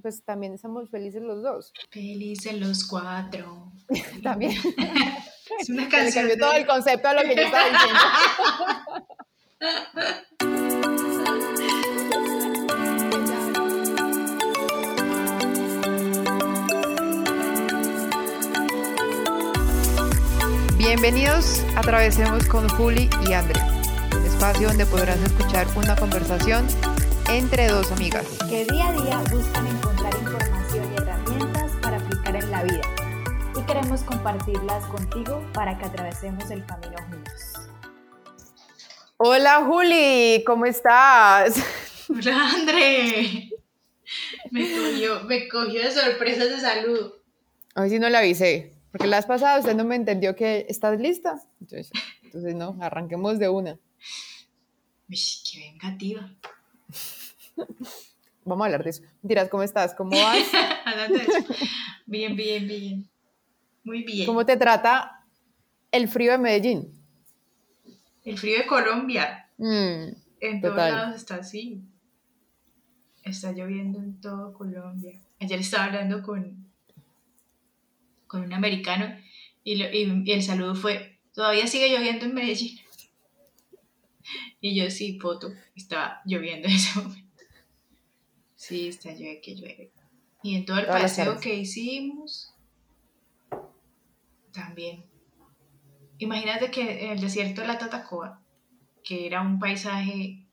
pues también estamos felices los dos. Felices los cuatro. también. Es una Se le canción. cambió de- todo el concepto a lo que yo estaba diciendo. Bienvenidos a Atravesemos con Juli y Andrea, un espacio donde podrás escuchar una conversación entre dos amigas. que día a día buscan encontrar información y herramientas para aplicar en la vida. Y queremos compartirlas contigo para que atravesemos el camino juntos. Hola Juli, ¿cómo estás? Hola, André. Me cogió, me cogió de sorpresa ese saludo. Hoy sí no la avisé, porque la vez pasada usted no me entendió que estás lista. Entonces, entonces no, arranquemos de una. Uy, qué vengativa. Vamos a hablar de eso. Dirás, ¿cómo estás? ¿Cómo vas? Bien, bien, bien. Muy bien. ¿Cómo te trata el frío de Medellín? El frío de Colombia. Mm, En todos lados está así. Está lloviendo en todo Colombia. Ayer estaba hablando con, con un americano y, lo- y- y el saludo fue, todavía sigue lloviendo en Medellín. Y yo sí, foto, estaba lloviendo en ese momento. Sí, está llueve que llueve. Y en todo el Todas paseo que hicimos, también. Imagínate que en el desierto de la Tatacoa, que era un paisaje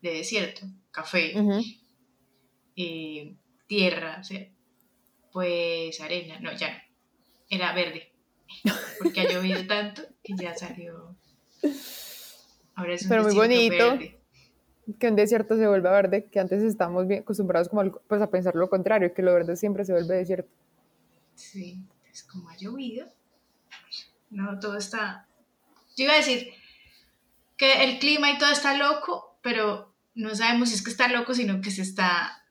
de desierto, café, eh, tierra, o sea, pues arena, no, ya no, era verde, porque ha llovido tanto que ya salió. Ahora es un Pero muy bonito. verde. Que un desierto se vuelva verde, que antes estamos bien acostumbrados como al- pues, a pensar lo contrario, que lo verde siempre se vuelve desierto. Sí, es como ha llovido. No, todo está. Yo iba a decir que el clima y todo está loco, pero no sabemos si es que está loco, sino que se está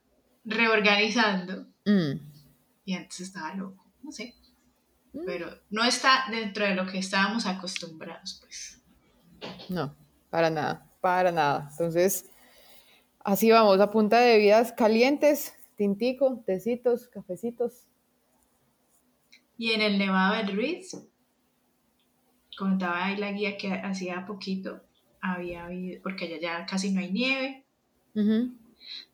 reorganizando. Mm, Y antes estaba loco, no sé. Mm. Pero no está dentro de lo que estábamos acostumbrados, pues. No, para nada, para nada. Entonces, así vamos, a punta de bebidas calientes, tintico, tecitos, cafecitos. Y en el Nevado del Ruiz, contaba ahí la guía que hacía poquito había habido, porque allá ya casi no hay nieve,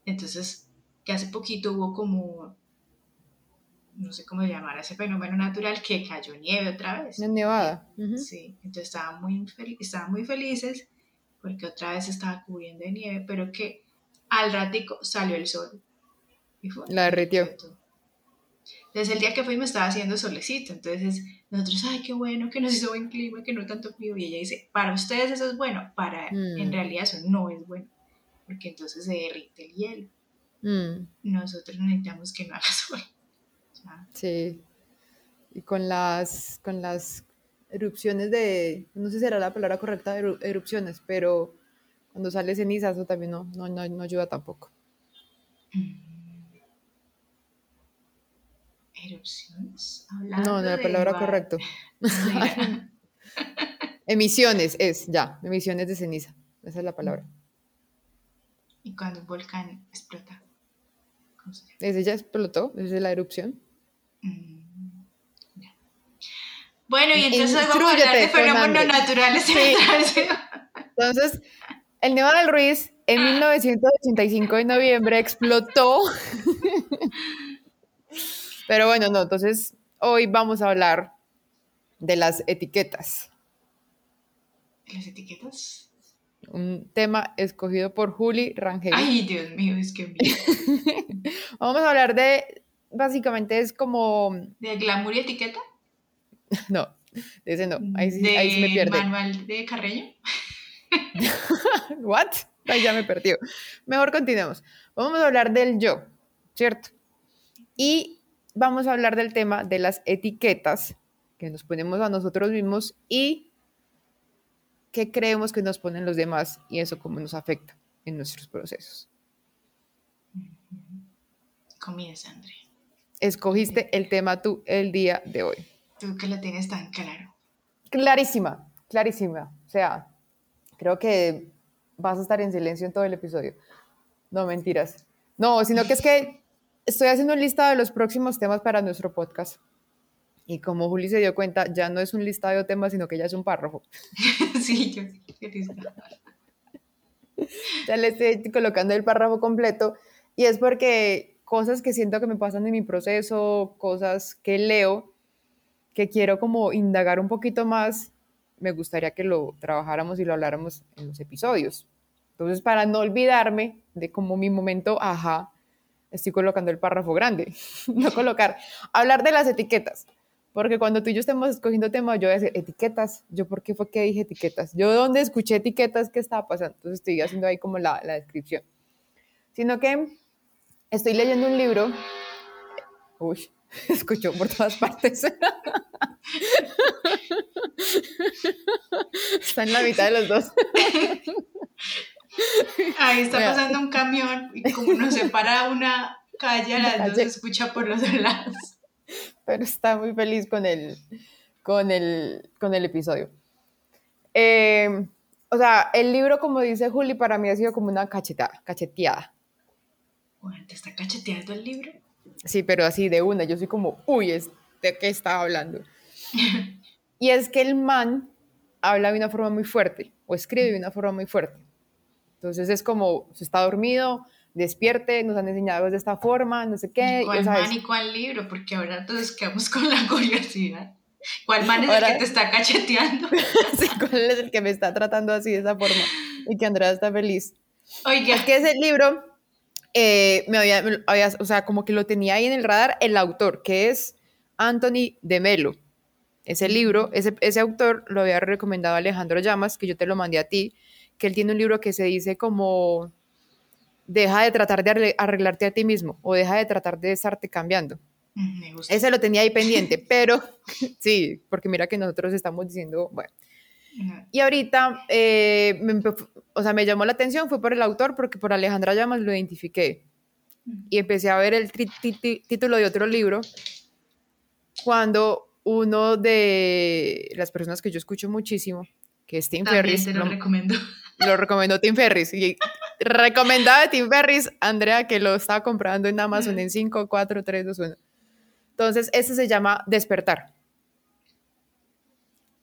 entonces que hace poquito hubo como, no sé cómo llamar a ese fenómeno natural, que cayó nieve otra vez. En Nevada. Sí, entonces estaban muy, estaban muy felices porque otra vez estaba cubriendo de nieve, pero que al ratico salió el sol. Y fue, La derritió. Desde el día que fuimos estaba haciendo solecito, entonces nosotros, ay, qué bueno, que nos hizo buen clima, que no tanto frío. Y ella dice, para ustedes eso es bueno, para, Mm. en realidad eso no es bueno, porque entonces se derrite el hielo. Mm, Nosotros necesitamos que no haga sol. Sea, sí. Y con las, con las erupciones de, no sé si será la palabra correcta, eru- erupciones, pero cuando sale ceniza, eso también no, no, no, no ayuda tampoco. erupciones. No, Hablando no, la de palabra correcta. Emisiones es, ya, emisiones de ceniza. Esa es la palabra. y cuando un volcán explota. ¿Cómo se llama? Ese ya explotó, esa es la erupción. Mm. Bueno, y entonces hoy vamos a hablar de fenómenos naturales Sí. Entonces, el Nevado del Ruiz en 1985 de noviembre explotó. Pero bueno, no, entonces hoy vamos a hablar de las etiquetas, ¿Las etiquetas? un tema escogido por Juli Rangel. Ay, Dios mío, es que. Vamos a hablar de, básicamente es como, ¿De glamour y etiqueta? no, de ese no, ahí sí, ahí sí me ¿De pierde. manual de Carreño? ¿What? Ahí ya me perdió. Mejor continuemos. Vamos a hablar del yo, ¿cierto? Y vamos a hablar del tema de las etiquetas que nos ponemos a nosotros mismos y qué creemos que nos ponen los demás y eso cómo nos afecta en nuestros procesos. Comienza, André. Escogiste el tema tú el día de hoy. Tú que lo tienes tan claro. Clarísima, clarísima. O sea, creo que vas a estar en silencio en todo el episodio. No, mentiras. No, sino que es que estoy haciendo un listado de los próximos temas para nuestro podcast. Y como Juli se dio cuenta, ya no es un listado de temas, sino que ya es un párrafo. sí, yo Ya le estoy colocando el párrafo completo. Y es porque cosas que siento que me pasan en mi proceso, cosas que leo, que quiero como indagar un poquito más, me gustaría que lo trabajáramos y lo habláramos en los episodios. Entonces, para no olvidarme de como mi momento, ajá, estoy colocando el párrafo grande, no colocar, hablar de las etiquetas. Porque cuando tú y yo estemos escogiendo temas, yo voy a decir, etiquetas, yo por qué fue que dije etiquetas, yo dónde escuché etiquetas, qué estaba pasando. Entonces estoy haciendo ahí como la, la descripción. Sino que estoy leyendo un libro, uy, escucho por todas partes. Está en la mitad de los dos. Ahí está pasando un camión y como nos separa una calle, a las dos se escucha por los lados. Pero está muy feliz con el, con el, con el episodio. Eh, o sea, el libro, como dice Juli, para mí ha sido como una cachetada, cacheteada. Bueno, ¿te está cacheteando el libro? Sí, pero así de una. Yo soy como, uy, ¿de qué estaba hablando? y es que el man habla de una forma muy fuerte, o escribe de una forma muy fuerte. Entonces es como, se está dormido, despierte, nos han enseñado de esta forma, no sé qué. ¿Cuál man y cuál libro? Porque ahora todos quedamos con la curiosidad. ¿Cuál man es el que te está cacheteando? sí, ¿cuál es el que me está tratando así de esa forma? Y que Andrea está feliz. Oiga. Es que ese libro, eh, me, había, o sea, como que lo tenía ahí en el radar el autor, que es Anthony de Melo. Ese libro, ese, ese autor lo había recomendado Alejandro Llamas, que yo te lo mandé a ti, que él tiene un libro que se dice como deja de tratar de arreglarte a ti mismo o deja de tratar de estarte cambiando. Mm, me gusta. Ese lo tenía ahí pendiente, pero sí, porque mira que nosotros estamos diciendo, bueno. Y ahorita, eh, me, o sea, me llamó la atención, fue por el autor, porque por Alejandra Llamas lo identifiqué. Y empecé a ver el título de otro libro cuando uno de las personas que yo escucho muchísimo, que es Tim Ferris. Lo, lo recomiendo. Lo recomendó Tim Ferris. Y recomendado de Tim Ferris, Andrea, que lo estaba comprando en Amazon en 5, 4, 3, 2, 1. Entonces, ese se llama Despertar.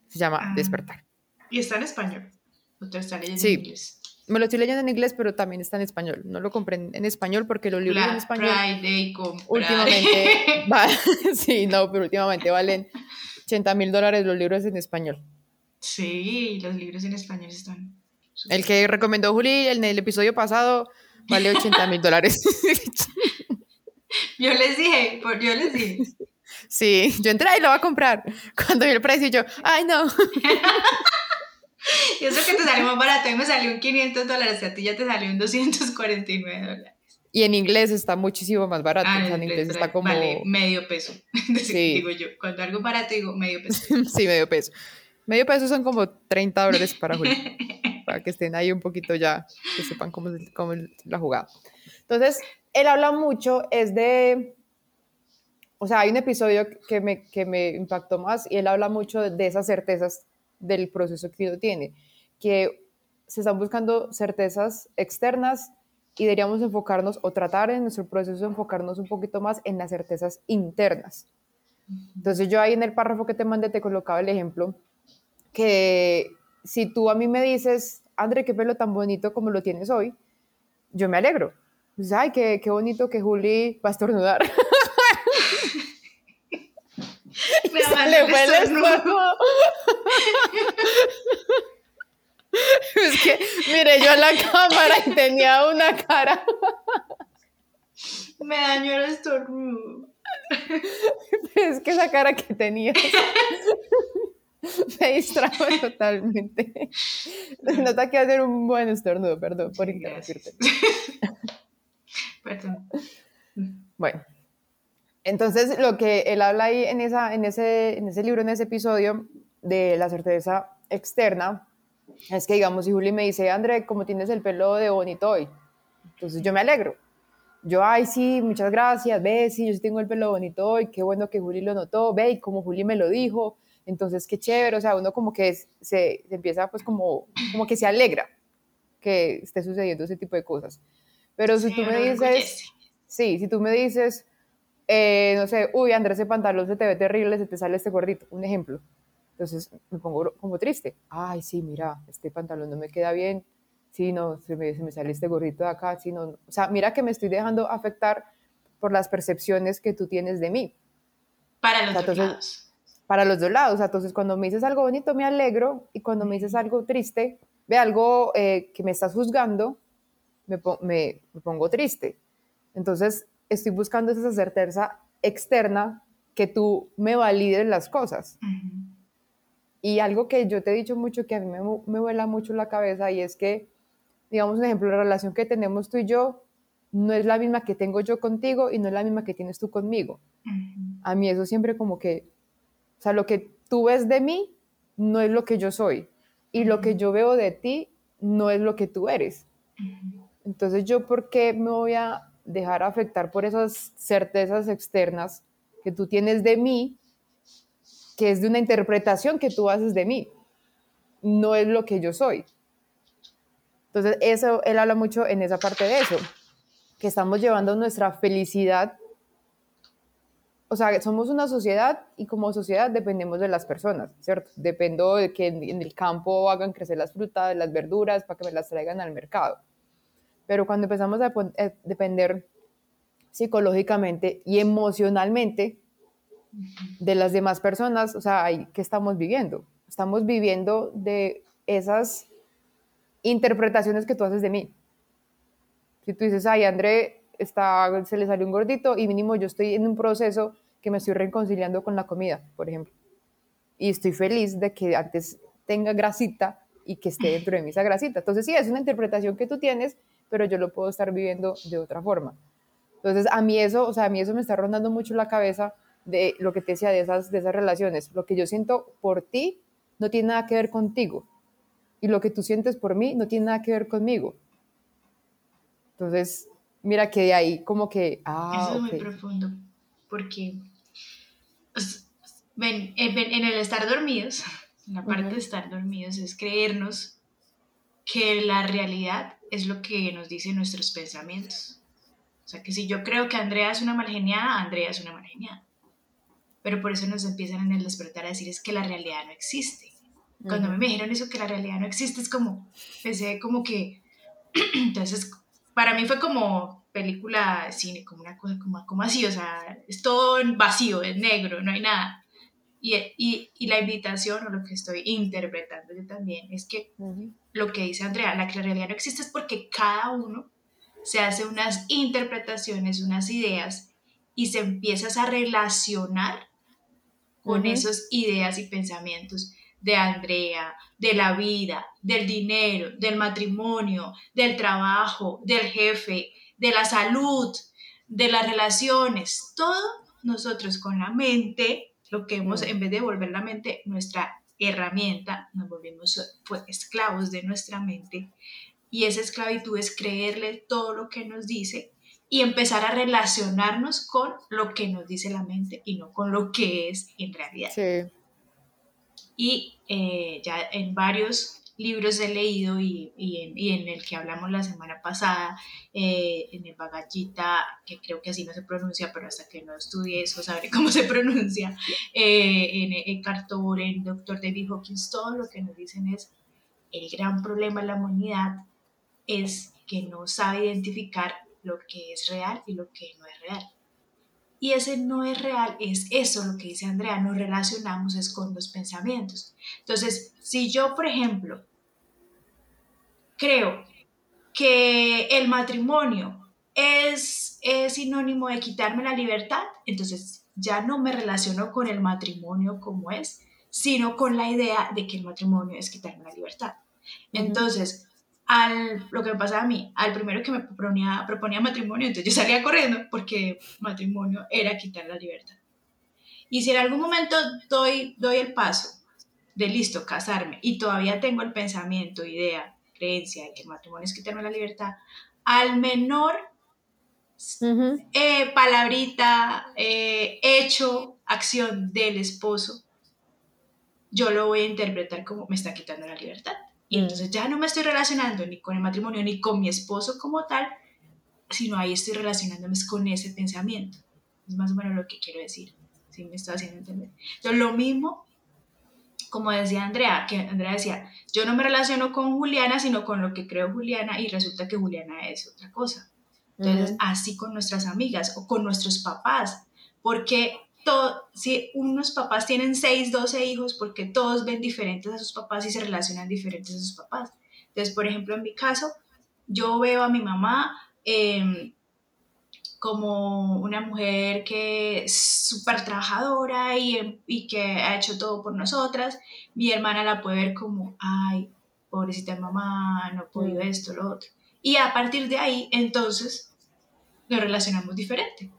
Se llama Ah. Despertar. ¿Y está en español? ¿O te está leyendo Sí. en inglés? Me lo estoy leyendo en inglés, pero también está en español. No lo compré en, español porque los libros en español Friday, últimamente, va- sí, no, pero últimamente valen 80 mil dólares los libros en español. Sí, los libros en español están. El que recomendó Juli en el episodio pasado vale 80 mil dólares. Yo les dije, por- yo les dije. Sí, yo entré y lo voy a comprar. Cuando vi el precio, yo, ay no. Y eso que te salió más barato, a mí me salió un 500 dólares, a ti ya te salió un 249 dólares. Y en inglés está muchísimo más barato. Ah, o sea, en inglés está como. Vale, medio peso. Sí. Digo yo, cuando algo barato digo medio peso. sí, medio peso. Medio peso son como 30 dólares para Juli. para que estén ahí un poquito ya, que sepan cómo cómo la jugada. Entonces, él habla mucho, es de. O sea, hay un episodio que me, que me impactó más y él habla mucho de esas certezas del proceso que uno tiene, que se están buscando certezas externas y deberíamos enfocarnos o tratar en nuestro proceso de enfocarnos un poquito más en las certezas internas. Entonces yo ahí en el párrafo que te mandé te colocaba el ejemplo que si tú a mí me dices, André, qué pelo tan bonito como lo tienes hoy, yo me alegro. Pues, ay, qué, qué bonito que Juli va a estornudar. Me Se da le estornudo. estómago. es que, mire, yo en la cámara y tenía una cara. Me dañó el estornudo. Es que esa cara que tenía me distrajo totalmente. Nota que hacer un buen estornudo, perdón por interrumpirte. Perdón. Bueno, entonces lo que él habla ahí en, esa, en, ese, en ese libro, en ese episodio de la certeza externa, es que digamos, si Juli me dice, André, como tienes el pelo de bonito hoy, entonces yo me alegro. Yo, ay, sí, muchas gracias, ve, sí, yo sí tengo el pelo bonito hoy, qué bueno que Juli lo notó, ve, y como Juli me lo dijo, entonces qué chévere, o sea, uno como que es- se, se empieza pues como, como que se alegra que esté sucediendo ese tipo de cosas. Pero si Sí, tú me dices. Sí, si tú me dices, eh, no sé, uy, Andrés, ese pantalón se te ve terrible, se te sale este gordito, un ejemplo. Entonces me pongo como triste. Ay, sí, mira, este pantalón no me queda bien. Sí, no, se me, se me sale este gordito de acá. Sí, no, O sea, mira que me estoy dejando afectar por las percepciones que tú tienes de mí. Para los dos lados. Para los dos lados. Entonces, cuando me dices algo bonito, me alegro. Y cuando me dices algo triste, ve algo eh, que me estás juzgando, me, me, me pongo triste. Entonces, estoy buscando esa certeza externa que tú me valides las cosas. Y algo que yo te he dicho mucho, que a mí me, me vuela mucho la cabeza, y es que, digamos, un ejemplo, la relación que tenemos tú y yo no es la misma que tengo yo contigo y no es la misma que tienes tú conmigo. A mí eso siempre como que, o sea, lo que tú ves de mí no es lo que yo soy. Y lo que yo veo de ti no es lo que tú eres. Entonces, ¿yo por qué me voy a dejar afectar por esas certezas externas que tú tienes de mí, que es de una interpretación que tú haces de mí, no es lo que yo soy. Entonces, eso, él habla mucho en esa parte de eso, que estamos llevando nuestra felicidad. O sea, somos una sociedad y como sociedad dependemos de las personas, ¿cierto? Dependo de que en, el campo hagan crecer las frutas, las verduras, para que me las traigan al mercado. Pero cuando empezamos a eh, depender psicológicamente y emocionalmente de las demás personas, o sea, ¿qué estamos viviendo? Estamos viviendo de esas interpretaciones que tú haces de mí. Si tú dices, ay, André, está, se le salió un gordito y mínimo yo estoy en un proceso que me estoy reconciliando con la comida, por ejemplo. Y estoy feliz de que antes tenga grasita y que esté dentro de mí esa grasita. Entonces, sí, es una interpretación que tú tienes pero yo lo puedo estar viviendo de otra forma. Entonces, a mí eso, o sea, a mí eso me está rondando mucho la cabeza de lo que te decía de esas, de esas relaciones. Lo que yo siento por ti no tiene nada que ver contigo. Y lo que tú sientes por mí no tiene nada que ver conmigo. Entonces, mira que de ahí como que... Ah, eso es muy profundo, porque ven, en, el estar dormidos, la parte de estar dormidos es creernos que la realidad es lo que nos dicen nuestros pensamientos. O sea, que si yo creo que Andrea es una malgeniada, Andrea es una malgeniada. Pero por eso nos empiezan en el despertar a decir es que la realidad no existe. Cuando me dijeron eso, que la realidad no existe, es como, pensé como que, entonces, para mí fue como película cine, como una cosa como, como así, o sea, es todo vacío, es negro, no hay nada. Y, y, y, la invitación o lo que estoy interpretando yo también es que lo que dice Andrea, la realidad no existe es porque cada uno se hace unas interpretaciones, unas ideas y se empiezas a relacionar con esas ideas y pensamientos de Andrea, de la vida, del dinero, del matrimonio, del trabajo, del jefe, de la salud, de las relaciones, todo nosotros con la mente, lo que hemos, en vez de volver la mente nuestra herramienta, nos volvemos pues, esclavos de nuestra mente y esa esclavitud es creerle todo lo que nos dice y empezar a relacionarnos con lo que nos dice la mente y no con lo que es en realidad. Sí. Y eh, ya en varios libros he leído y, y, en, el que hablamos la semana pasada, eh, en el Bagallita, que creo que así no se pronuncia, pero hasta que no estudie eso sabré cómo se pronuncia, eh, en, en Cartor, en Doctor David Hawkins, todo lo que nos dicen es el gran problema de la humanidad es que no sabe identificar lo que es real y lo que no es real. Y ese no es real, es eso lo que dice Andrea, nos relacionamos es con los pensamientos. Entonces, si yo, por ejemplo, creo que el matrimonio es, es sinónimo de quitarme la libertad, entonces ya no me relaciono con el matrimonio como es, sino con la idea de que el matrimonio es quitarme la libertad. Entonces, al, lo que me pasaba a mí, al primero que me proponía, proponía matrimonio, entonces yo salía corriendo porque matrimonio era quitar la libertad. Y si en algún momento doy, doy el paso de listo, casarme, y todavía tengo el pensamiento, idea, creencia de que el matrimonio es quitarme la libertad, al menor eh, palabrita, eh, hecho, acción del esposo, yo lo voy a interpretar como me está quitando la libertad. Y entonces ya no me estoy relacionando ni con el matrimonio ni con mi esposo como tal, sino ahí estoy relacionándome con ese pensamiento. Es más o menos lo que quiero decir, si me estoy haciendo entender. Entonces, lo mismo, como decía Andrea, que Andrea decía, yo no me relaciono con Juliana, sino con lo que creo Juliana y resulta que Juliana es otra cosa. Entonces, así con nuestras amigas o con nuestros papás, porque todo, si unos papás tienen 6, 12 hijos, porque todos ven diferentes a sus papás y se relacionan diferentes a sus papás. Entonces, por ejemplo, en mi caso, yo veo a mi mamá em, como una mujer que es súper trabajadora y, y, que ha hecho todo por nosotras. Mi hermana la puede ver como, ay, pobrecita mamá, no puedo mm. esto, lo otro. Y a partir de ahí, entonces, nos relacionamos diferente.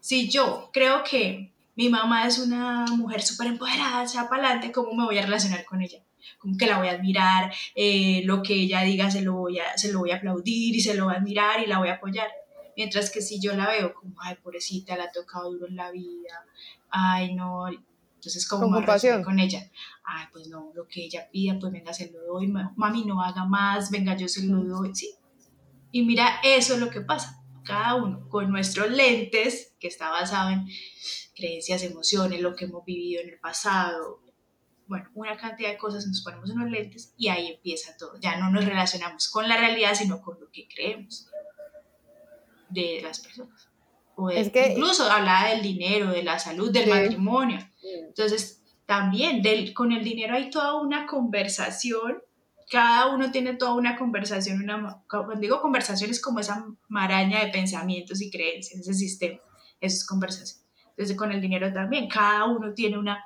Si yo creo que mi mamá es una mujer súper empoderada, sea para adelante, ¿cómo me voy a relacionar con ella? Como que la voy a admirar, eh, lo que ella diga se lo, voy a, se lo voy a aplaudir y se lo voy a admirar y la voy a apoyar. Mientras que si yo la veo como, ay, pobrecita, la ha tocado duro en la vida, ay, no, entonces, ¿cómo me voy con ella? Ay, pues no, lo que ella pida, pues venga, se lo doy, mami, no haga más, venga, yo se lo doy, sí. Y mira, eso es lo que pasa cada uno con nuestros lentes, que está basado en creencias, emociones, lo que hemos vivido en el pasado, bueno, una cantidad de cosas, nos ponemos unos lentes y ahí empieza todo. Ya no nos relacionamos con la realidad, sino con lo que creemos de las personas. O es que, incluso hablaba del dinero, de la salud, del matrimonio. Entonces, también del, con el dinero hay toda una conversación cada uno tiene toda una conversación, una, cuando digo conversación es como esa maraña de pensamientos y creencias, ese sistema, eso es conversación. Entonces con el dinero también, cada uno tiene una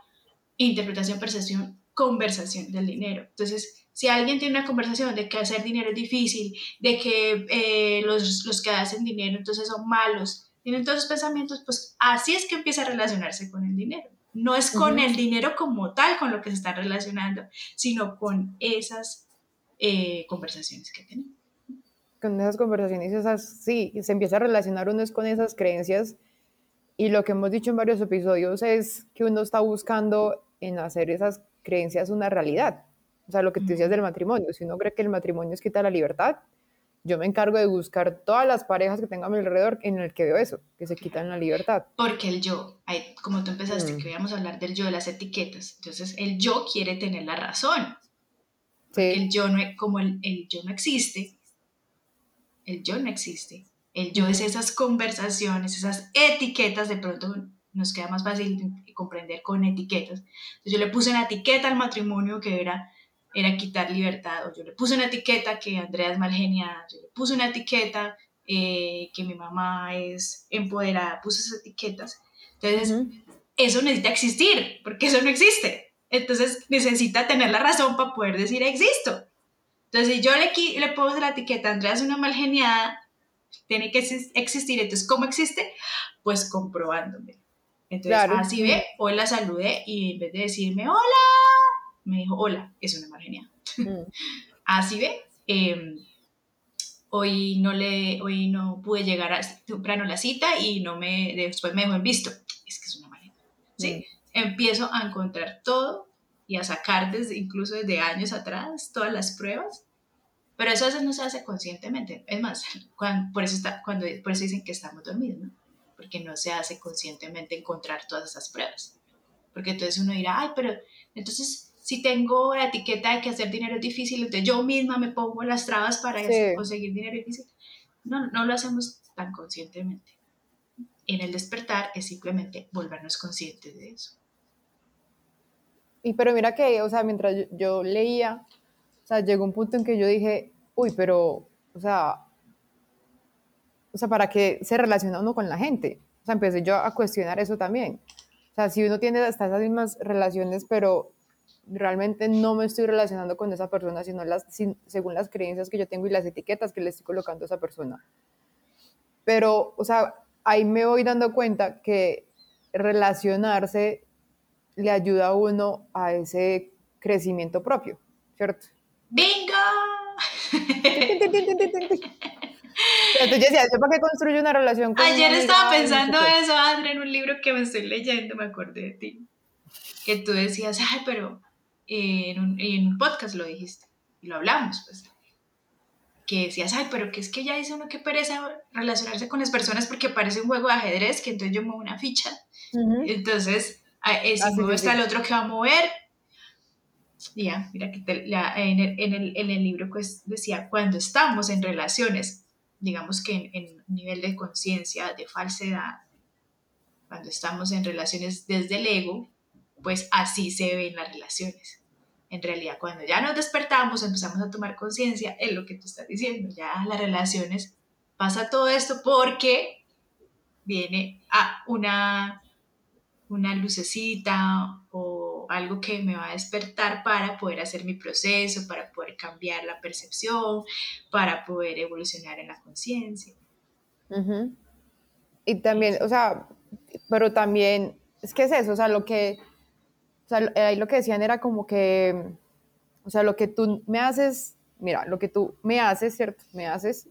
interpretación, percepción, conversación del dinero. Entonces, si alguien tiene una conversación de que hacer dinero es difícil, de que eh, los, los que hacen dinero entonces son malos, tienen todos esos pensamientos, pues así es que empieza a relacionarse con el dinero. No es con el dinero como tal con lo que se está relacionando, sino con esas eh, conversaciones que tenemos. Con esas conversaciones, esas, sí, se empieza a relacionar uno es con esas creencias y lo que hemos dicho en varios episodios es que uno está buscando en hacer esas creencias una realidad. O sea, lo que tú decías del matrimonio, si uno cree que el matrimonio es quitar la libertad, yo me encargo de buscar todas las parejas que tengo a mi alrededor en el que veo eso, que se quitan la libertad. Porque el yo, como tú empezaste, mm. que íbamos a hablar del yo, de las etiquetas, entonces el yo quiere tener la razón. El yo no, como el, el, yo no existe, el yo no existe. El yo es esas conversaciones, esas etiquetas, de pronto nos queda más fácil comprender con etiquetas. Entonces yo le puse una etiqueta al matrimonio que era, era quitar libertad, o yo le puse una etiqueta que Andrea es mal geniada, yo le puse una etiqueta eh, que mi mamá es empoderada, puse esas etiquetas. Entonces, eso necesita existir, porque eso no existe. Entonces necesita tener la razón para poder decir existo. Entonces, si yo le, le pongo la etiqueta, Andrea es una mal geniada, tiene que existir. Entonces, ¿cómo existe? Pues comprobándome. Entonces, así ve, hoy la saludé y en vez de decirme hola, me dijo hola, es una mal geniada. Mm. así ve, em, hoy no le, hoy no pude llegar a, temprano a la cita y no me, después me dejó en visto. Es que es una mal geniada. ¿sí? Mm empiezo a encontrar todo y a sacar desde, incluso desde años atrás todas las pruebas, pero eso a veces no se hace conscientemente. Es más, por, eso está, cuando, por eso dicen que estamos dormidos, ¿no? porque no se hace conscientemente encontrar todas esas pruebas. Porque entonces uno dirá, ay, pero entonces si tengo la etiqueta de que hacer dinero es difícil, entonces yo misma me pongo las trabas para conseguir dinero difícil. No, no lo hacemos tan conscientemente. En el despertar es simplemente volvernos conscientes de eso. Y pero mira que, o sea, mientras yo, leía, o sea, llegó un punto en que yo dije, uy, pero, o sea, o sea, ¿para qué se relaciona uno con la gente? O sea, empecé yo a cuestionar eso también. O sea, si uno tiene hasta esas mismas relaciones, pero realmente no me estoy relacionando con esa persona, sino las, según las creencias que yo tengo y las etiquetas que le estoy colocando a esa persona. Pero, o sea, ahí me voy dando cuenta que relacionarse le ayuda a uno a ese crecimiento propio, ¿cierto? ¡Bingo! Entonces yo decía, ¿yo para qué construyo una relación con Ayer estaba pensando eso, André, en un libro que me estoy leyendo, me acordé de ti. Que tú decías, ay, pero en, un, en un podcast lo dijiste, y lo hablamos, pues. que decías, ay, pero que es que ya dice uno que pereza relacionarse con las personas porque parece un juego de ajedrez, que entonces yo muevo una ficha. Entonces, eh, si muevo está el otro que va a mover. Ya, mira que en, el, en, el, en, el, libro pues decía, cuando estamos en relaciones, digamos que en, en nivel de conciencia, de falsedad, cuando estamos en relaciones desde el ego, pues así se ven las relaciones. En realidad cuando ya nos despertamos, empezamos a tomar conciencia, es lo que tú estás diciendo, ya las relaciones, pasa todo esto porque viene a una, una lucecita o algo que me va a despertar para poder hacer mi proceso, para poder cambiar la percepción, para poder evolucionar en la conciencia. Y también, o sea, pero también, es que es eso, o sea, lo que o sea, ahí lo que decían era como que, o sea, lo que tú me haces, mira, lo que tú me haces, ¿cierto? Me haces,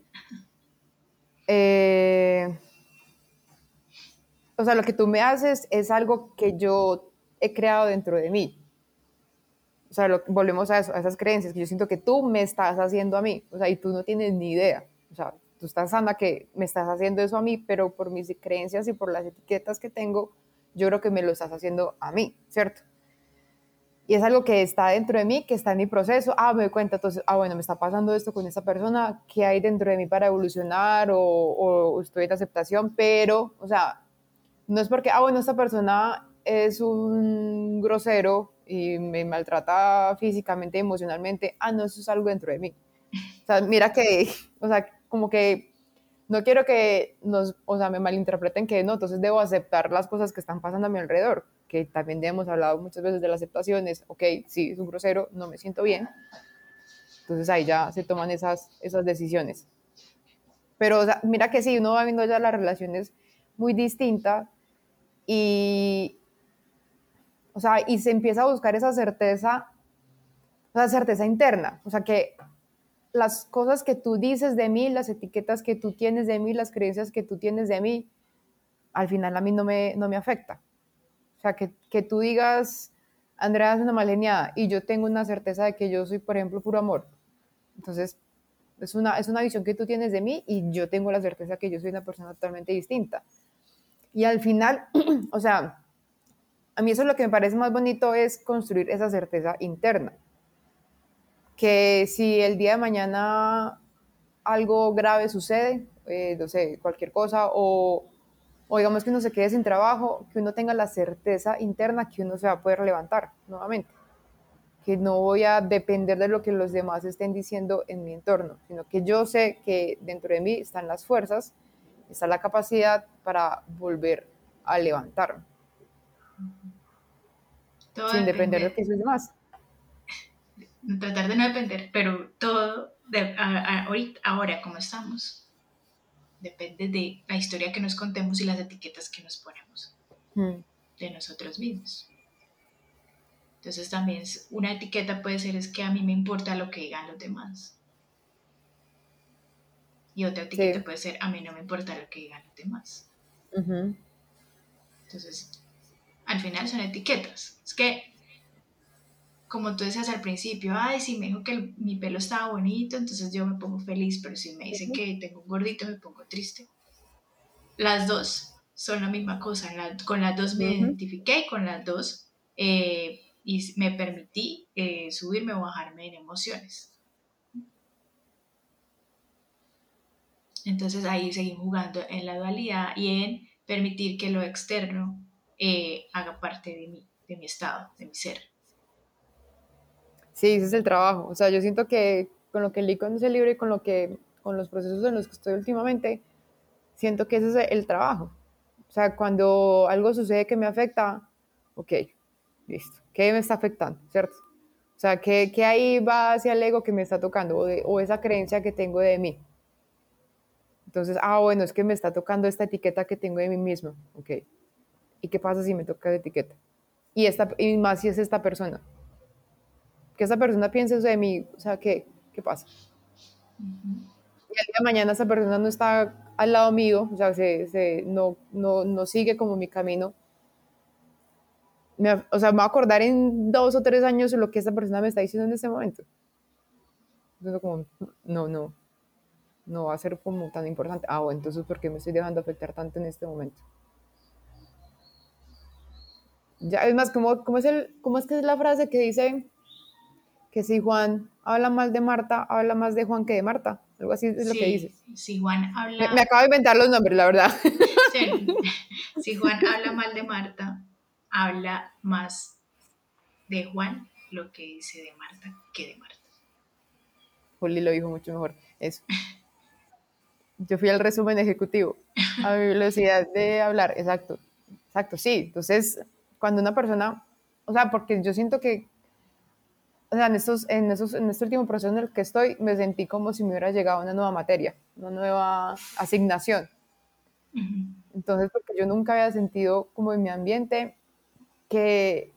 eh, o sea, lo que tú me haces es algo que yo he creado dentro de mí. O sea, lo, volvemos a, eso, a esas creencias, que yo siento que tú me estás haciendo a mí, o sea, y tú no tienes ni idea. O sea, tú estás anda que me estás haciendo eso a mí, pero por mis creencias y por las etiquetas que tengo, yo creo que me lo estás haciendo a mí, ¿cierto? y es algo que está dentro de mí, que está en mi proceso, ah, me doy cuenta, entonces, ah, bueno, me está pasando esto con esta persona, ¿qué hay dentro de mí para evolucionar o, o estoy en aceptación? Pero, o sea, no es porque, ah, bueno, esta persona es un grosero y me maltrata físicamente, emocionalmente, ah, no, eso es algo dentro de mí. O sea, mira que, o sea, como que no quiero que nos, o sea, me malinterpreten que no, entonces debo aceptar las cosas que están pasando a mi alrededor que también hemos hablado muchas veces de las aceptaciones, ok, sí, es un grosero, no me siento bien. Entonces ahí ya se toman esas, esas decisiones. Pero mira que sí, uno va viendo ya las relaciones muy distintas y, o sea, y se empieza a buscar esa certeza, esa certeza interna. O sea, que las cosas que tú dices de mí, las etiquetas que tú tienes de mí, las creencias que tú tienes de mí, al final a mí no me, no me afecta. O sea, que, que tú digas, Andrea es una maleniada y yo tengo una certeza de que yo soy, por ejemplo, puro amor. Entonces, es una, es una visión que tú tienes de mí y yo tengo la certeza que yo soy una persona totalmente distinta. Y al final, o sea, a mí eso es lo que me parece más bonito es construir esa certeza interna. Que si el día de mañana algo grave sucede, eh, no sé, cualquier cosa, o, o digamos que uno se quede sin trabajo, que uno tenga la certeza interna que uno se va a poder levantar nuevamente, que no voy a depender de lo que los demás estén diciendo en mi entorno, sino que yo sé que dentro de mí están las fuerzas, está la capacidad para volver a levantarme. Sin depender de lo que los demás. Tratar de no depender, pero todo, de, ahorita, ahora como estamos, depende de la historia que nos contemos y las etiquetas que nos ponemos mm. de nosotros mismos. Entonces también una etiqueta puede ser es que a mí me importa lo que digan los demás. Y otra etiqueta puede ser a mí no me importa lo que digan los demás. Entonces, al final son etiquetas. Es que como tú decías al principio, ay, si me dijo que mi pelo estaba bonito, entonces yo me pongo feliz, pero si me dice que tengo un gordito, me pongo triste. Las dos son la misma cosa, con las dos me identifiqué y con las dos eh, y me permití eh, subirme o bajarme en emociones. Entonces ahí seguimos jugando en la dualidad y en permitir que lo externo eh, haga parte de mí, de mi estado, de mi ser. Sí, ese es el trabajo. O sea, yo siento que con lo que leí con ese libro y con lo que con los procesos en los que estoy últimamente, siento que ese es el trabajo. O sea, cuando algo sucede que me afecta, ok, listo. ¿Qué me está afectando? ¿Cierto? O sea, ¿qué, qué ahí va hacia el ego que me está tocando? O, o esa creencia que tengo de mí. Entonces, ah, bueno, es que me está tocando esta etiqueta que tengo de mí mismo. Ok. ¿Y qué pasa si me toca la etiqueta? Y, esta, y más si es esta persona que esa persona piense eso de mí, o sea, ¿qué, qué pasa? Y el día de mañana esa persona no está al lado mío, o sea, se, se, no, no, no, sigue como mi camino. o sea, me voy a acordar en dos o tres años lo que esa persona me está diciendo en ese momento. Entonces, como, no, no, no va a ser como tan importante. Ah, bueno, entonces, ¿por qué me estoy dejando afectar tanto en este momento? Ya, es más, ¿cómo, cómo es, el, ¿cómo es que es la frase que dice que si Juan habla mal de Marta, habla más de Juan que de Marta? Algo así es lo que dice. Si Juan habla... Me, acabo de inventar los nombres, la verdad. Si Juan habla mal de Marta, habla más de Juan lo que dice de Marta que de Marta. Juli lo dijo mucho mejor. Eso. Yo fui al resumen ejecutivo, a mi velocidad de hablar, exacto. Exacto, sí. Entonces, cuando una persona, o sea, porque yo siento que, o sea, en, estos, en, esos, en este último proceso en el que estoy, me sentí como si me hubiera llegado una nueva materia, una nueva asignación. Entonces, porque yo nunca había sentido como en mi ambiente que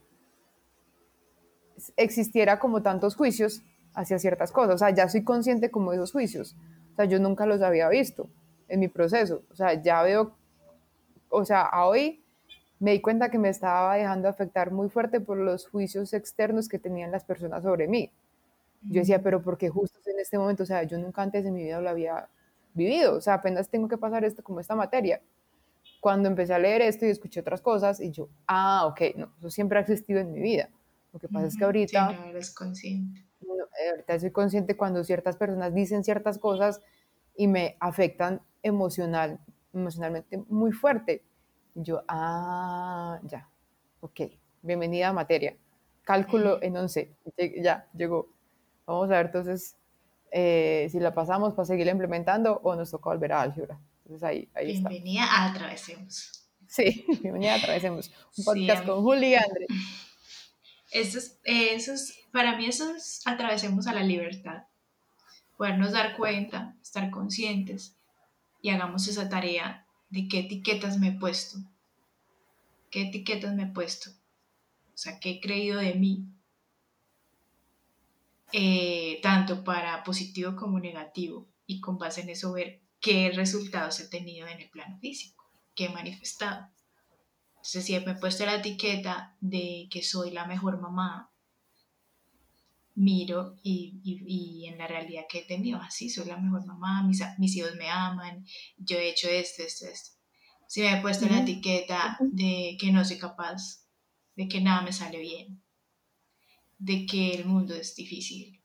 existiera como tantos juicios hacia ciertas cosas. O sea, ya soy consciente como de esos juicios. O sea, yo nunca los había visto en mi proceso. O sea, ya veo, o sea, a hoy me di cuenta que me estaba dejando afectar muy fuerte por los juicios externos que tenían las personas sobre mí. Yo decía, pero ¿por qué justo en este momento? O sea, yo nunca antes en mi vida lo había vivido. O sea, apenas tengo que pasar esto como esta materia. Cuando empecé a leer esto y escuché otras cosas, y yo, ah, ok, no, eso siempre ha existido en mi vida. Lo que pasa es que ahorita... Sí, no eres consciente. Eh, ahorita soy consciente cuando ciertas personas dicen ciertas cosas y me afectan emocional, emocionalmente muy fuerte yo, ah, ya, ok, bienvenida a materia. Cálculo en 11, ya, llegó. Vamos a ver entonces eh, si la pasamos para seguirla implementando o nos toca volver a álgebra. Entonces ahí, ahí bienvenida a Atravesemos. Sí, bienvenida a Atravesemos. Un podcast con Juli y André. Eso es, para mí eso es Atravesemos a la libertad. Podernos dar cuenta, estar conscientes y hagamos esa tarea de qué etiquetas me he puesto, qué etiquetas me he puesto, o sea, qué he creído de mí, eh, tanto para positivo como negativo, y con base en eso ver qué resultados he tenido en el plano físico, qué he manifestado. Entonces, si me he puesto la etiqueta de que soy la mejor mamá, miro y, en la realidad que he tenido, así soy la mejor mamá, mis, mis hijos me aman, yo he hecho esto, esto, esto. Si me he puesto la etiqueta de que no soy capaz, de que nada me sale bien, de que el mundo es difícil.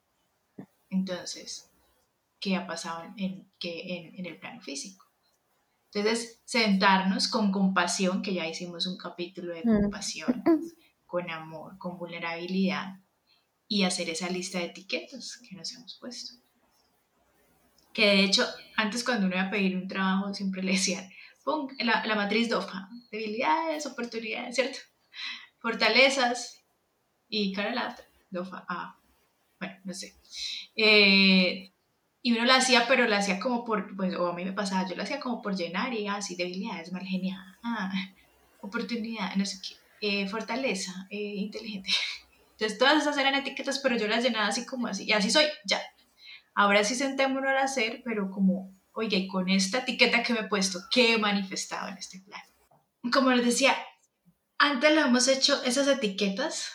Entonces, ¿qué ha pasado en, que, en, el plano físico? Entonces, sentarnos con compasión, que ya hicimos un capítulo de compasión, con amor, con vulnerabilidad, y hacer esa lista de etiquetas que nos hemos puesto. Que de hecho, antes cuando uno iba a pedir un trabajo, siempre le decían, pon la, la matriz DOFA, debilidades, oportunidades, ¿cierto? Fortalezas y cara la DOFA, ah, bueno, no sé. Eh, y uno la hacía, pero la hacía como por, pues, o a mí me pasaba, yo la hacía como por llenar y así, ah, debilidades, mal genial, ah, oportunidad, no sé qué, eh, fortaleza, eh, inteligente. Entonces todas esas eran etiquetas, pero yo las llenaba así como así, y así soy, ya. Ahora sí sentémonos a hacer, pero como, oye, y con esta etiqueta que me he puesto, ¿qué he manifestado en este plan? Como les decía, antes lo hemos hecho esas etiquetas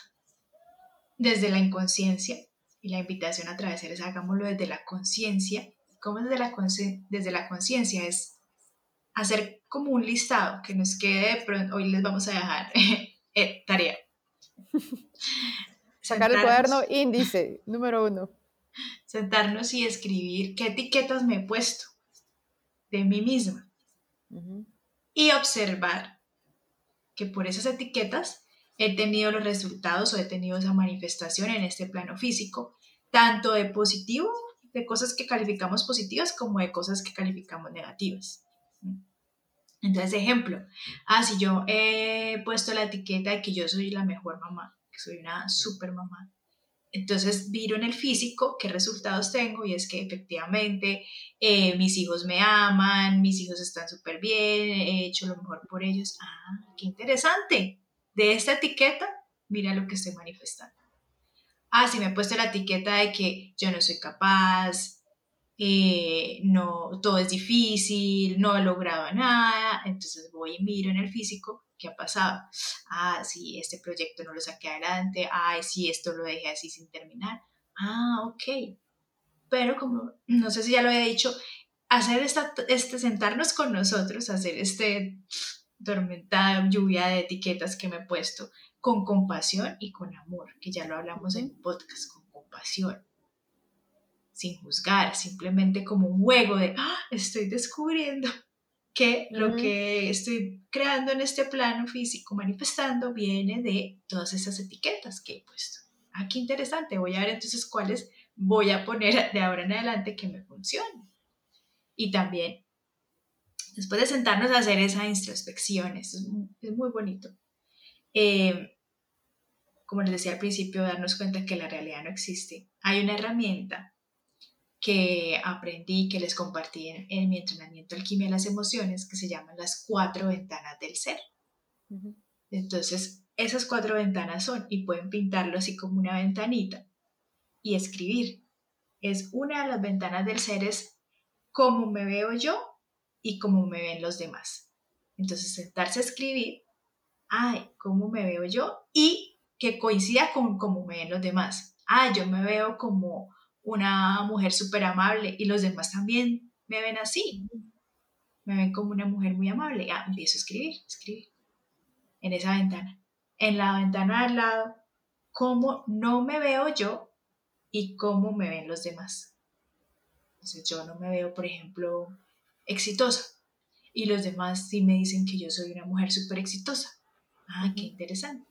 desde la inconsciencia, y la invitación a través de eso, hagámoslo desde la conciencia. ¿Cómo desde la, desde la conciencia? Es hacer como un listado que nos quede, pronto, hoy les vamos a dejar eh, tarea. Sacar el cuaderno índice, número uno. Sentarnos y escribir qué etiquetas me he puesto de mí misma. Y observar que por esas etiquetas he tenido los resultados o he tenido esa manifestación en este plano físico, tanto de positivo, de cosas que calificamos positivas, como de cosas que calificamos negativas. Entonces, ejemplo, ah, si yo he puesto la etiqueta de que yo soy la mejor mamá, soy una super mamá, entonces miro en el físico qué resultados tengo y es que efectivamente eh, mis hijos me aman, mis hijos están súper bien, he hecho lo mejor por ellos. Ah, qué interesante. De esta etiqueta, mira lo que estoy manifestando. Ah, si me he puesto la etiqueta de que yo no soy capaz, eh, no, todo es difícil, no he logrado nada, entonces voy y miro en el físico qué ha pasado. Ah, sí, este proyecto no lo saqué adelante, ay, sí, esto lo dejé así sin terminar. Ah, ok. Pero como, no sé si ya lo he dicho, hacer esta, este, sentarnos con nosotros, hacer este tormentada lluvia de etiquetas que me he puesto, con compasión y con amor, que ya lo hablamos en podcast, con compasión, sin juzgar, simplemente como un juego de, ¡Ah! estoy descubriendo que lo que estoy creando en este plano físico, manifestando, viene de todas esas etiquetas que he puesto. Ah, qué interesante, voy a ver entonces cuáles voy a poner de ahora en adelante que me funcionen. Y también, después de sentarnos a hacer esa introspección, es, es muy bonito. Eh, como les decía al principio, darnos cuenta que la realidad no existe. Hay una herramienta que aprendí, que les compartí en, mi entrenamiento Alquimia de las Emociones, que se llaman las cuatro ventanas del ser. Entonces, esas cuatro ventanas son, y pueden pintarlo así como una ventanita, y escribir. Es una de las ventanas del ser, es cómo me veo yo y cómo me ven los demás. Entonces, sentarse a escribir, ay, cómo me veo yo y que coincida con cómo me ven los demás. Ah, yo me veo como una mujer súper amable y los demás también me ven así. Me ven como una mujer muy amable. Ya empiezo a escribir, escribir. En esa ventana. En la ventana al lado, cómo no me veo yo y cómo me ven los demás. Entonces yo no me veo, por ejemplo, exitosa. Y los demás sí me dicen que yo soy una mujer súper exitosa. Ah, qué interesante.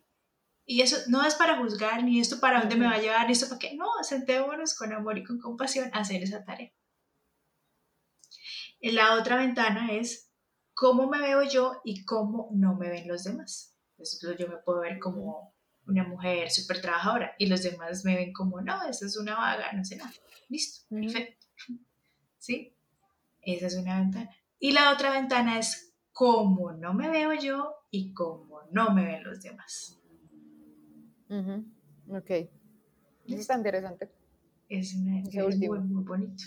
Y eso no es para juzgar, ni esto para dónde me va a llevar, ni esto para qué. No, sentémonos con amor y con compasión a hacer esa tarea. En la otra ventana es cómo me veo yo y cómo no me ven los demás. Entonces yo me puedo ver como una mujer súper trabajadora y los demás me ven como, no, esa es una vaga, no sé nada. Listo, perfecto. ¿Sí? Esa es una ventana. Y la otra ventana es cómo no me veo yo y cómo no me ven los demás. Ok. Eso está interesante. Es, una, es muy, muy bonito.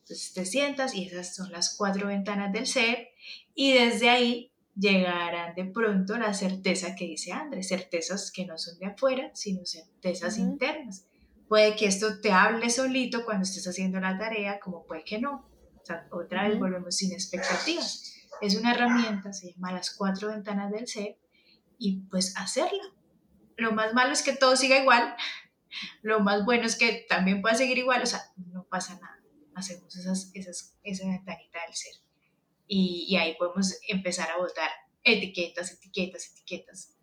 Entonces te sientas y esas son las cuatro ventanas del ser y desde ahí llegarán de pronto la certeza que dice Andrés, certezas que no son de afuera, sino certezas internas. Puede que esto te hable solito cuando estés haciendo la tarea, como puede que no. O sea, otra vez volvemos sin expectativas. Es una herramienta, se llama las cuatro ventanas del ser, y pues hacerla, lo más malo es que todo siga igual, lo más bueno es que también pueda seguir igual, o sea, no pasa nada, hacemos esas, esas, esa ventanita del ser. Y, y ahí podemos empezar a votar etiquetas, etiquetas, etiquetas.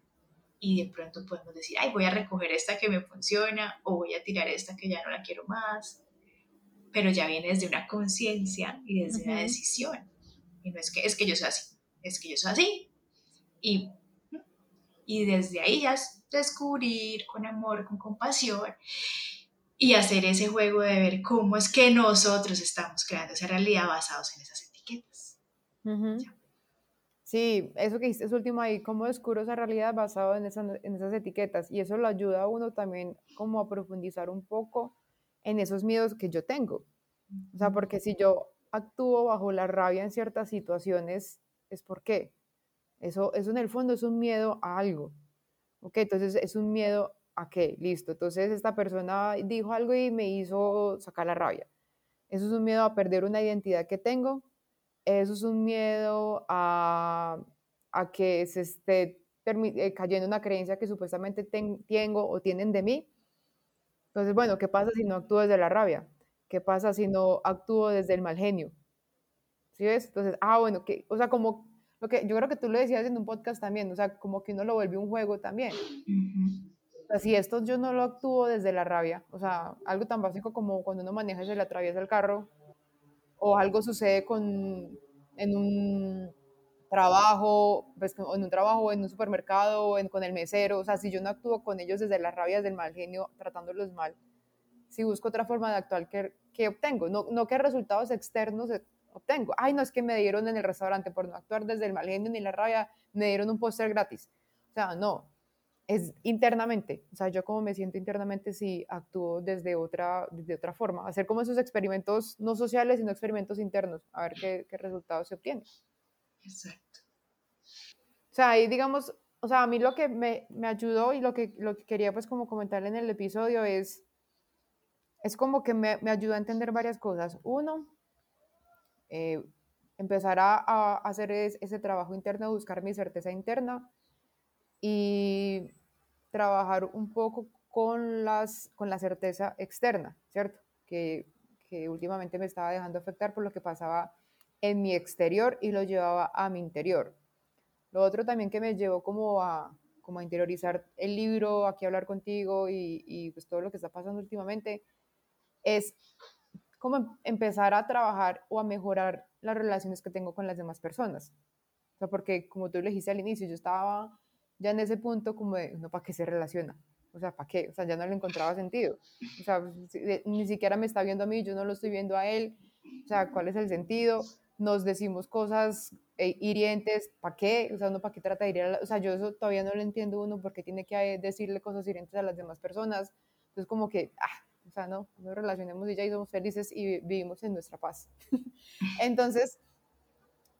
Y de pronto podemos decir, ay, voy a recoger esta que me funciona o voy a tirar esta que ya no la quiero más. Pero ya viene desde una conciencia y desde una decisión. Y no es que, es que yo soy así, es que yo soy así. Y, y desde ahí ya descubrir con amor, con compasión y hacer ese juego de ver cómo es que nosotros estamos creando esa realidad basados en esas etiquetas. Sí, eso que dijiste es último ahí, cómo descubro esa realidad basado en, en esas etiquetas y eso lo ayuda a uno también como a profundizar un poco en esos miedos que yo tengo. O sea, porque si yo actúo bajo la rabia en ciertas situaciones, es porque eso, eso en el fondo es un miedo a algo. Ok, entonces es un miedo a qué, listo. Entonces esta persona dijo algo y me hizo sacar la rabia. Eso es un miedo a perder una identidad que tengo. Eso es un miedo a, a que se esté eh, cayendo una creencia que supuestamente tengo o tienen de mí. Entonces, bueno, ¿qué pasa si no actúo desde la rabia? ¿Qué pasa si no actúo desde el mal genio? ¿Sí ves? Entonces, ah, bueno, que, o sea, como lo que yo creo que tú lo decías en un podcast también, o sea, como que uno lo vuelve un juego también. O sea, si esto yo no lo actúo desde la rabia, o sea, algo tan básico como cuando uno maneja y se le atraviesa el carro, o algo sucede con, en un trabajo, pues, en un trabajo, en un supermercado, en, con el mesero, o sea, si yo no actúo con ellos desde la rabia, desde el mal genio, tratándolos mal, si busco otra forma de actuar que, que obtengo, no, no que resultados externos obtengo. Ay, no es que me dieron en el restaurante por no actuar desde el mal genio ni la rabia, me dieron un póster gratis. O sea, no, es internamente. O sea, yo como me siento internamente si actúo desde otra, desde otra forma. Hacer como esos experimentos no sociales, sino experimentos internos, a ver qué, qué resultados se obtienen. Exacto. O sea, ahí digamos, o sea, a mí lo que me, me ayudó y lo que, lo que quería pues como comentar en el episodio es, es como que me, me ayudó a entender varias cosas. Uno, eh, empezar a, a hacer ese trabajo interno, buscar mi certeza interna y trabajar un poco con, las, con la certeza externa, ¿cierto? Que, que últimamente me estaba dejando afectar por lo que pasaba en mi exterior y lo llevaba a mi interior. Lo otro también que me llevó como a, como a interiorizar el libro, aquí hablar contigo y, y pues todo lo que está pasando últimamente, es como em, empezar a trabajar o a mejorar las relaciones que tengo con las demás personas. O sea, porque como tú le dijiste al inicio, yo estaba ya en ese punto como de, no, ¿para qué se relaciona? O sea, ¿para qué? O sea, ya no le encontraba sentido. O sea, ni siquiera me está viendo a mí, yo no lo estoy viendo a él. O sea, ¿cuál es el sentido? Nos decimos cosas eh, hirientes, ¿para qué? O sea, no, ¿para qué trata de herir O sea, yo eso todavía no lo entiendo uno, porque tiene que decirle cosas hirientes a las demás personas. Entonces, como que, ah, o sea, no, nos relacionemos y ya y somos felices y vivimos en nuestra paz. Entonces,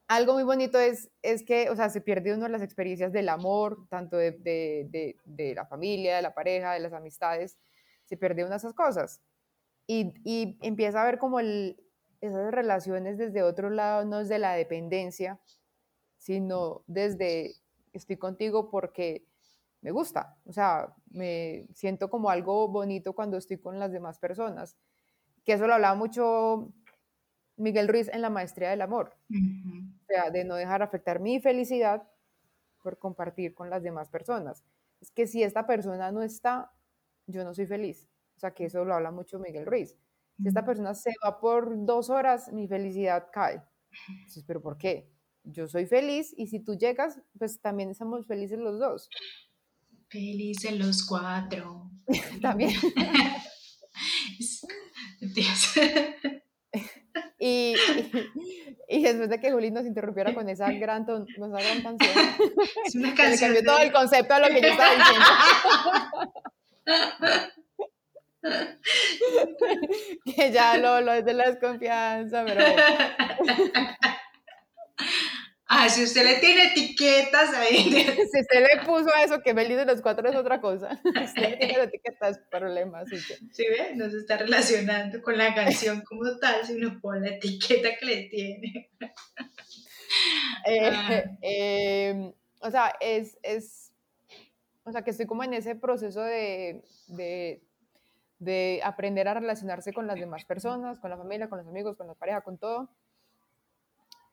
algo muy bonito es, es que, o sea, se pierde uno las experiencias del amor, tanto de, de, de, la familia, de la pareja, de las amistades, se pierde de esas cosas. Y, y empieza a ver como el, esas relaciones desde otro lado, no es de la dependencia, sino desde estoy contigo porque me gusta, o sea, me siento como algo bonito cuando estoy con las demás personas, que eso lo hablaba mucho Miguel Ruiz en la maestría del amor, o sea, de no dejar afectar mi felicidad por compartir con las demás personas. Es que si esta persona no está, yo no soy feliz, o sea, que eso lo habla mucho Miguel Ruiz. Si esta persona se va por dos horas, mi felicidad cae. Entonces, ¿pero por qué? Yo soy feliz y si tú llegas, pues también estamos felices los dos. Felices los cuatro. También. y, y, después de que Juli nos interrumpiera con esa gran, ton, esa gran canción, es una canción le cambió todo el concepto a lo que yo estaba diciendo. que ya lo, lo es de la desconfianza, pero... Ah, si usted le tiene etiquetas ahí. si usted le puso a eso que Beli de los cuatro es otra cosa. Si usted le tiene etiquetas, problemas. ¿sí, ¿Sí ve? No se está relacionando con la canción como tal, sino por la etiqueta que le tiene. Eh, ah. em, o sea, es, es, o sea, que estoy como en ese proceso de, de, de aprender a relacionarse con las demás personas, con la familia, con los amigos, con la pareja, con todo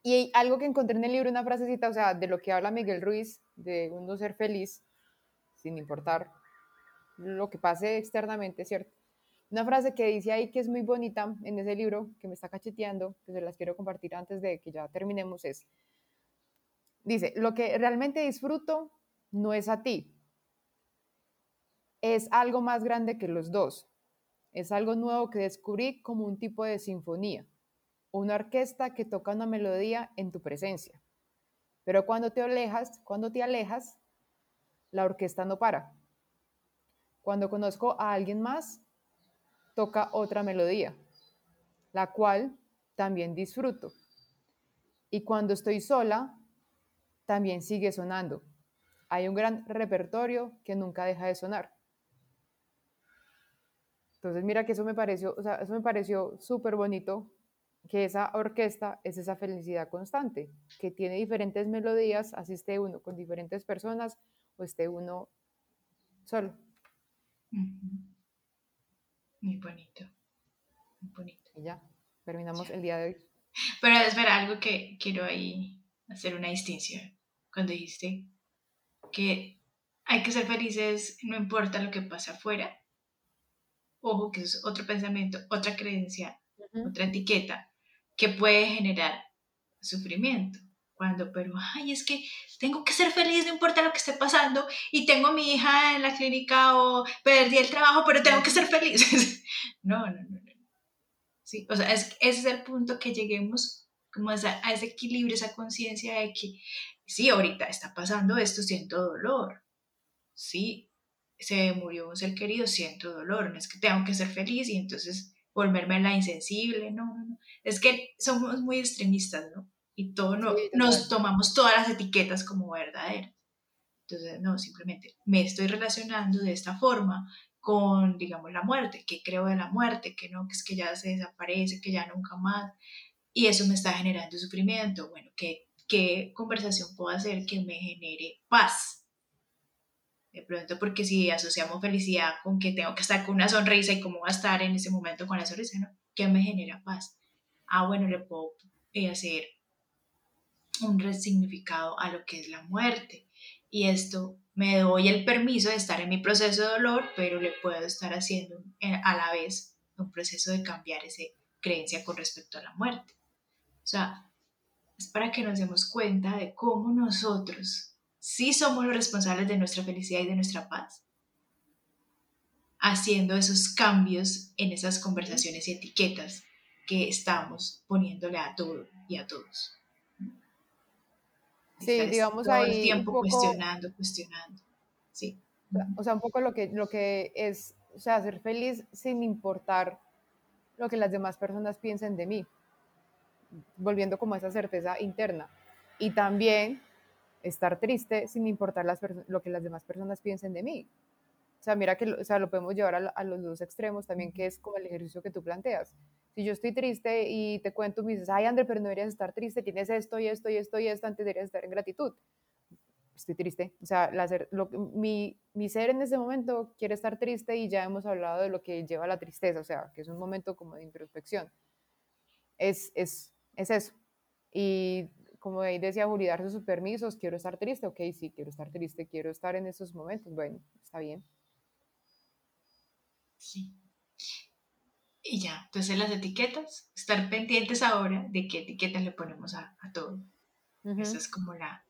y algo que encontré en el libro, una frasecita, o sea, de lo que habla Miguel Ruiz, de uno ser feliz, sin importar lo que pase externamente, ¿cierto? Una frase que dice ahí que es muy bonita en ese libro, que me está cacheteando, que se las quiero compartir antes de que ya terminemos, es, dice, lo que realmente disfruto no es a ti, es algo más grande que los dos, es algo nuevo que descubrí como un tipo de sinfonía una orquesta que toca una melodía en tu presencia. Pero cuando te alejas, cuando te alejas, la orquesta no para. Cuando conozco a alguien más, toca otra melodía, la cual también disfruto. Y cuando estoy sola, también sigue sonando. Hay un gran repertorio que nunca deja de sonar. Entonces, mira que eso me pareció, o sea, eso me pareció súper bonito que esa orquesta es esa felicidad constante, que tiene diferentes melodías, así esté uno con diferentes personas o esté uno solo. Muy bonito, muy bonito. Y ya, terminamos el día de hoy. Pero espera, algo que quiero ahí hacer una distinción. Cuando dijiste que hay que ser felices, no importa lo que pase afuera. Ojo, que es otro pensamiento, otra creencia, otra etiqueta que puede generar sufrimiento. Cuando, pero, ay, es que tengo que ser feliz, no importa lo que esté pasando, y tengo mi hija en la clínica o perdí el trabajo, pero tengo que ser feliz. no, no, no, no. Sí, o sea, es, ese es el punto que lleguemos como a, a ese equilibrio, esa conciencia de que, sí, ahorita está pasando esto, siento dolor. Sí, se murió un ser querido, siento dolor, no es que tengo que ser feliz y entonces volverme la insensible, no, no, no. Es que somos muy extremistas, ¿no? Y todo no, nos tomamos todas las etiquetas como verdaderas. Entonces, no, simplemente me estoy relacionando de esta forma con, digamos, la muerte, que creo de la muerte, que no, que es que ya se desaparece, que ya nunca más. y eso me está generando sufrimiento. Bueno, ¿qué, qué conversación puedo hacer que me genere paz? De pronto, porque si asociamos felicidad con que tengo que estar con una sonrisa y cómo va a estar en ese momento con la sonrisa, ¿no? ¿Qué me genera paz? Ah, bueno, le puedo eh, hacer un resignificado a lo que es la muerte. Y esto me doy el permiso de estar en mi proceso de dolor, pero le puedo estar haciendo a la vez un proceso de cambiar esa creencia con respecto a la muerte. O sea, es para que nos demos cuenta de cómo nosotros sí somos los responsables de nuestra felicidad y de nuestra paz, haciendo esos cambios en esas conversaciones y etiquetas que estamos poniéndole a todo y a todos. Sí, digamos ahí. el tiempo cuestionando, cuestionando. Sí. O sea, un poco lo que, lo que es, o sea, ser feliz sin importar lo que las demás personas piensen de mí, volviendo como a esa certeza interna. Y también estar triste sin importar las lo que las demás personas piensen de mí. O sea, mira que o sea, lo podemos llevar a, a, los dos extremos también, que es como el ejercicio que tú planteas. Si yo estoy triste y te cuento, me dices, ay, André, pero no deberías estar triste, tienes esto y esto y esto y esto, antes deberías estar en gratitud. Estoy triste. O sea, lo, mi, mi ser en ese momento quiere estar triste y ya hemos hablado de lo que lleva a la tristeza, o sea, que es un momento como de introspección. Es, es, es eso. Y como ahí decía Juli, darse sus permisos, quiero estar triste, ok, sí, quiero estar triste, quiero estar en esos momentos, bueno, está bien. Sí. Y ya, entonces las etiquetas, estar pendientes ahora de qué etiquetas le ponemos a, todo. Eso es como la,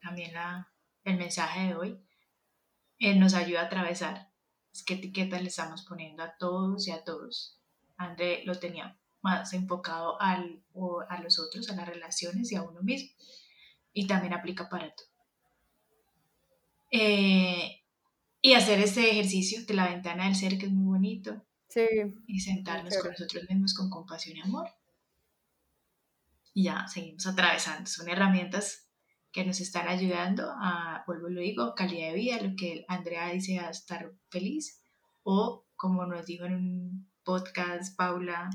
también la, el mensaje de hoy. Él nos ayuda a atravesar es qué etiquetas le estamos poniendo a todos y a todos. André lo tenía más enfocado al, a los otros, a las relaciones y a uno mismo. Y también aplica para todo. Eh, y hacer ese ejercicio de la ventana del ser, que es muy bonito. Sí. Y sentarnos con nosotros mismos con compasión y amor. Y ya seguimos atravesando. Son herramientas que nos están ayudando a, vuelvo y lo digo, calidad de vida, lo que Andrea dice, a estar feliz. O, como nos dijo en un podcast Paula,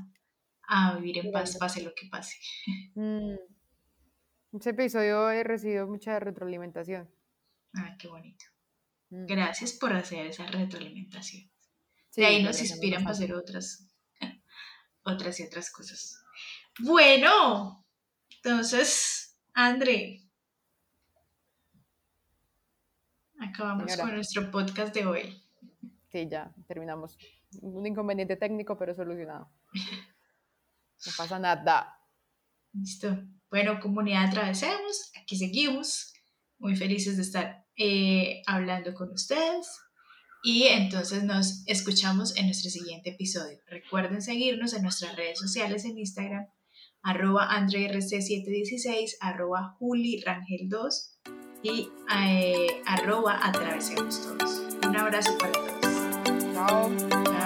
a vivir en paz, pase lo que pase. Mm. Ese episodio he recibido mucha retroalimentación. Ah, qué bonito. Mm. Gracias por hacer esa retroalimentación. de ahí nos inspiran para hacer otras, otras y otras cosas. Bueno, entonces, André, acabamos con nuestro podcast de hoy. Sí, ya, terminamos. Un inconveniente técnico, pero solucionado. No pasa nada. Listo. Bueno, comunidad Atravesemos, aquí seguimos. Muy felices de estar eh, hablando con ustedes. Y entonces nos escuchamos en nuestro siguiente episodio. Recuerden seguirnos en nuestras redes sociales en Instagram, arroba andrerc716, arroba julirangel2 y eh, arroba atravesemos todos. Un abrazo para todos. Chao. Chao.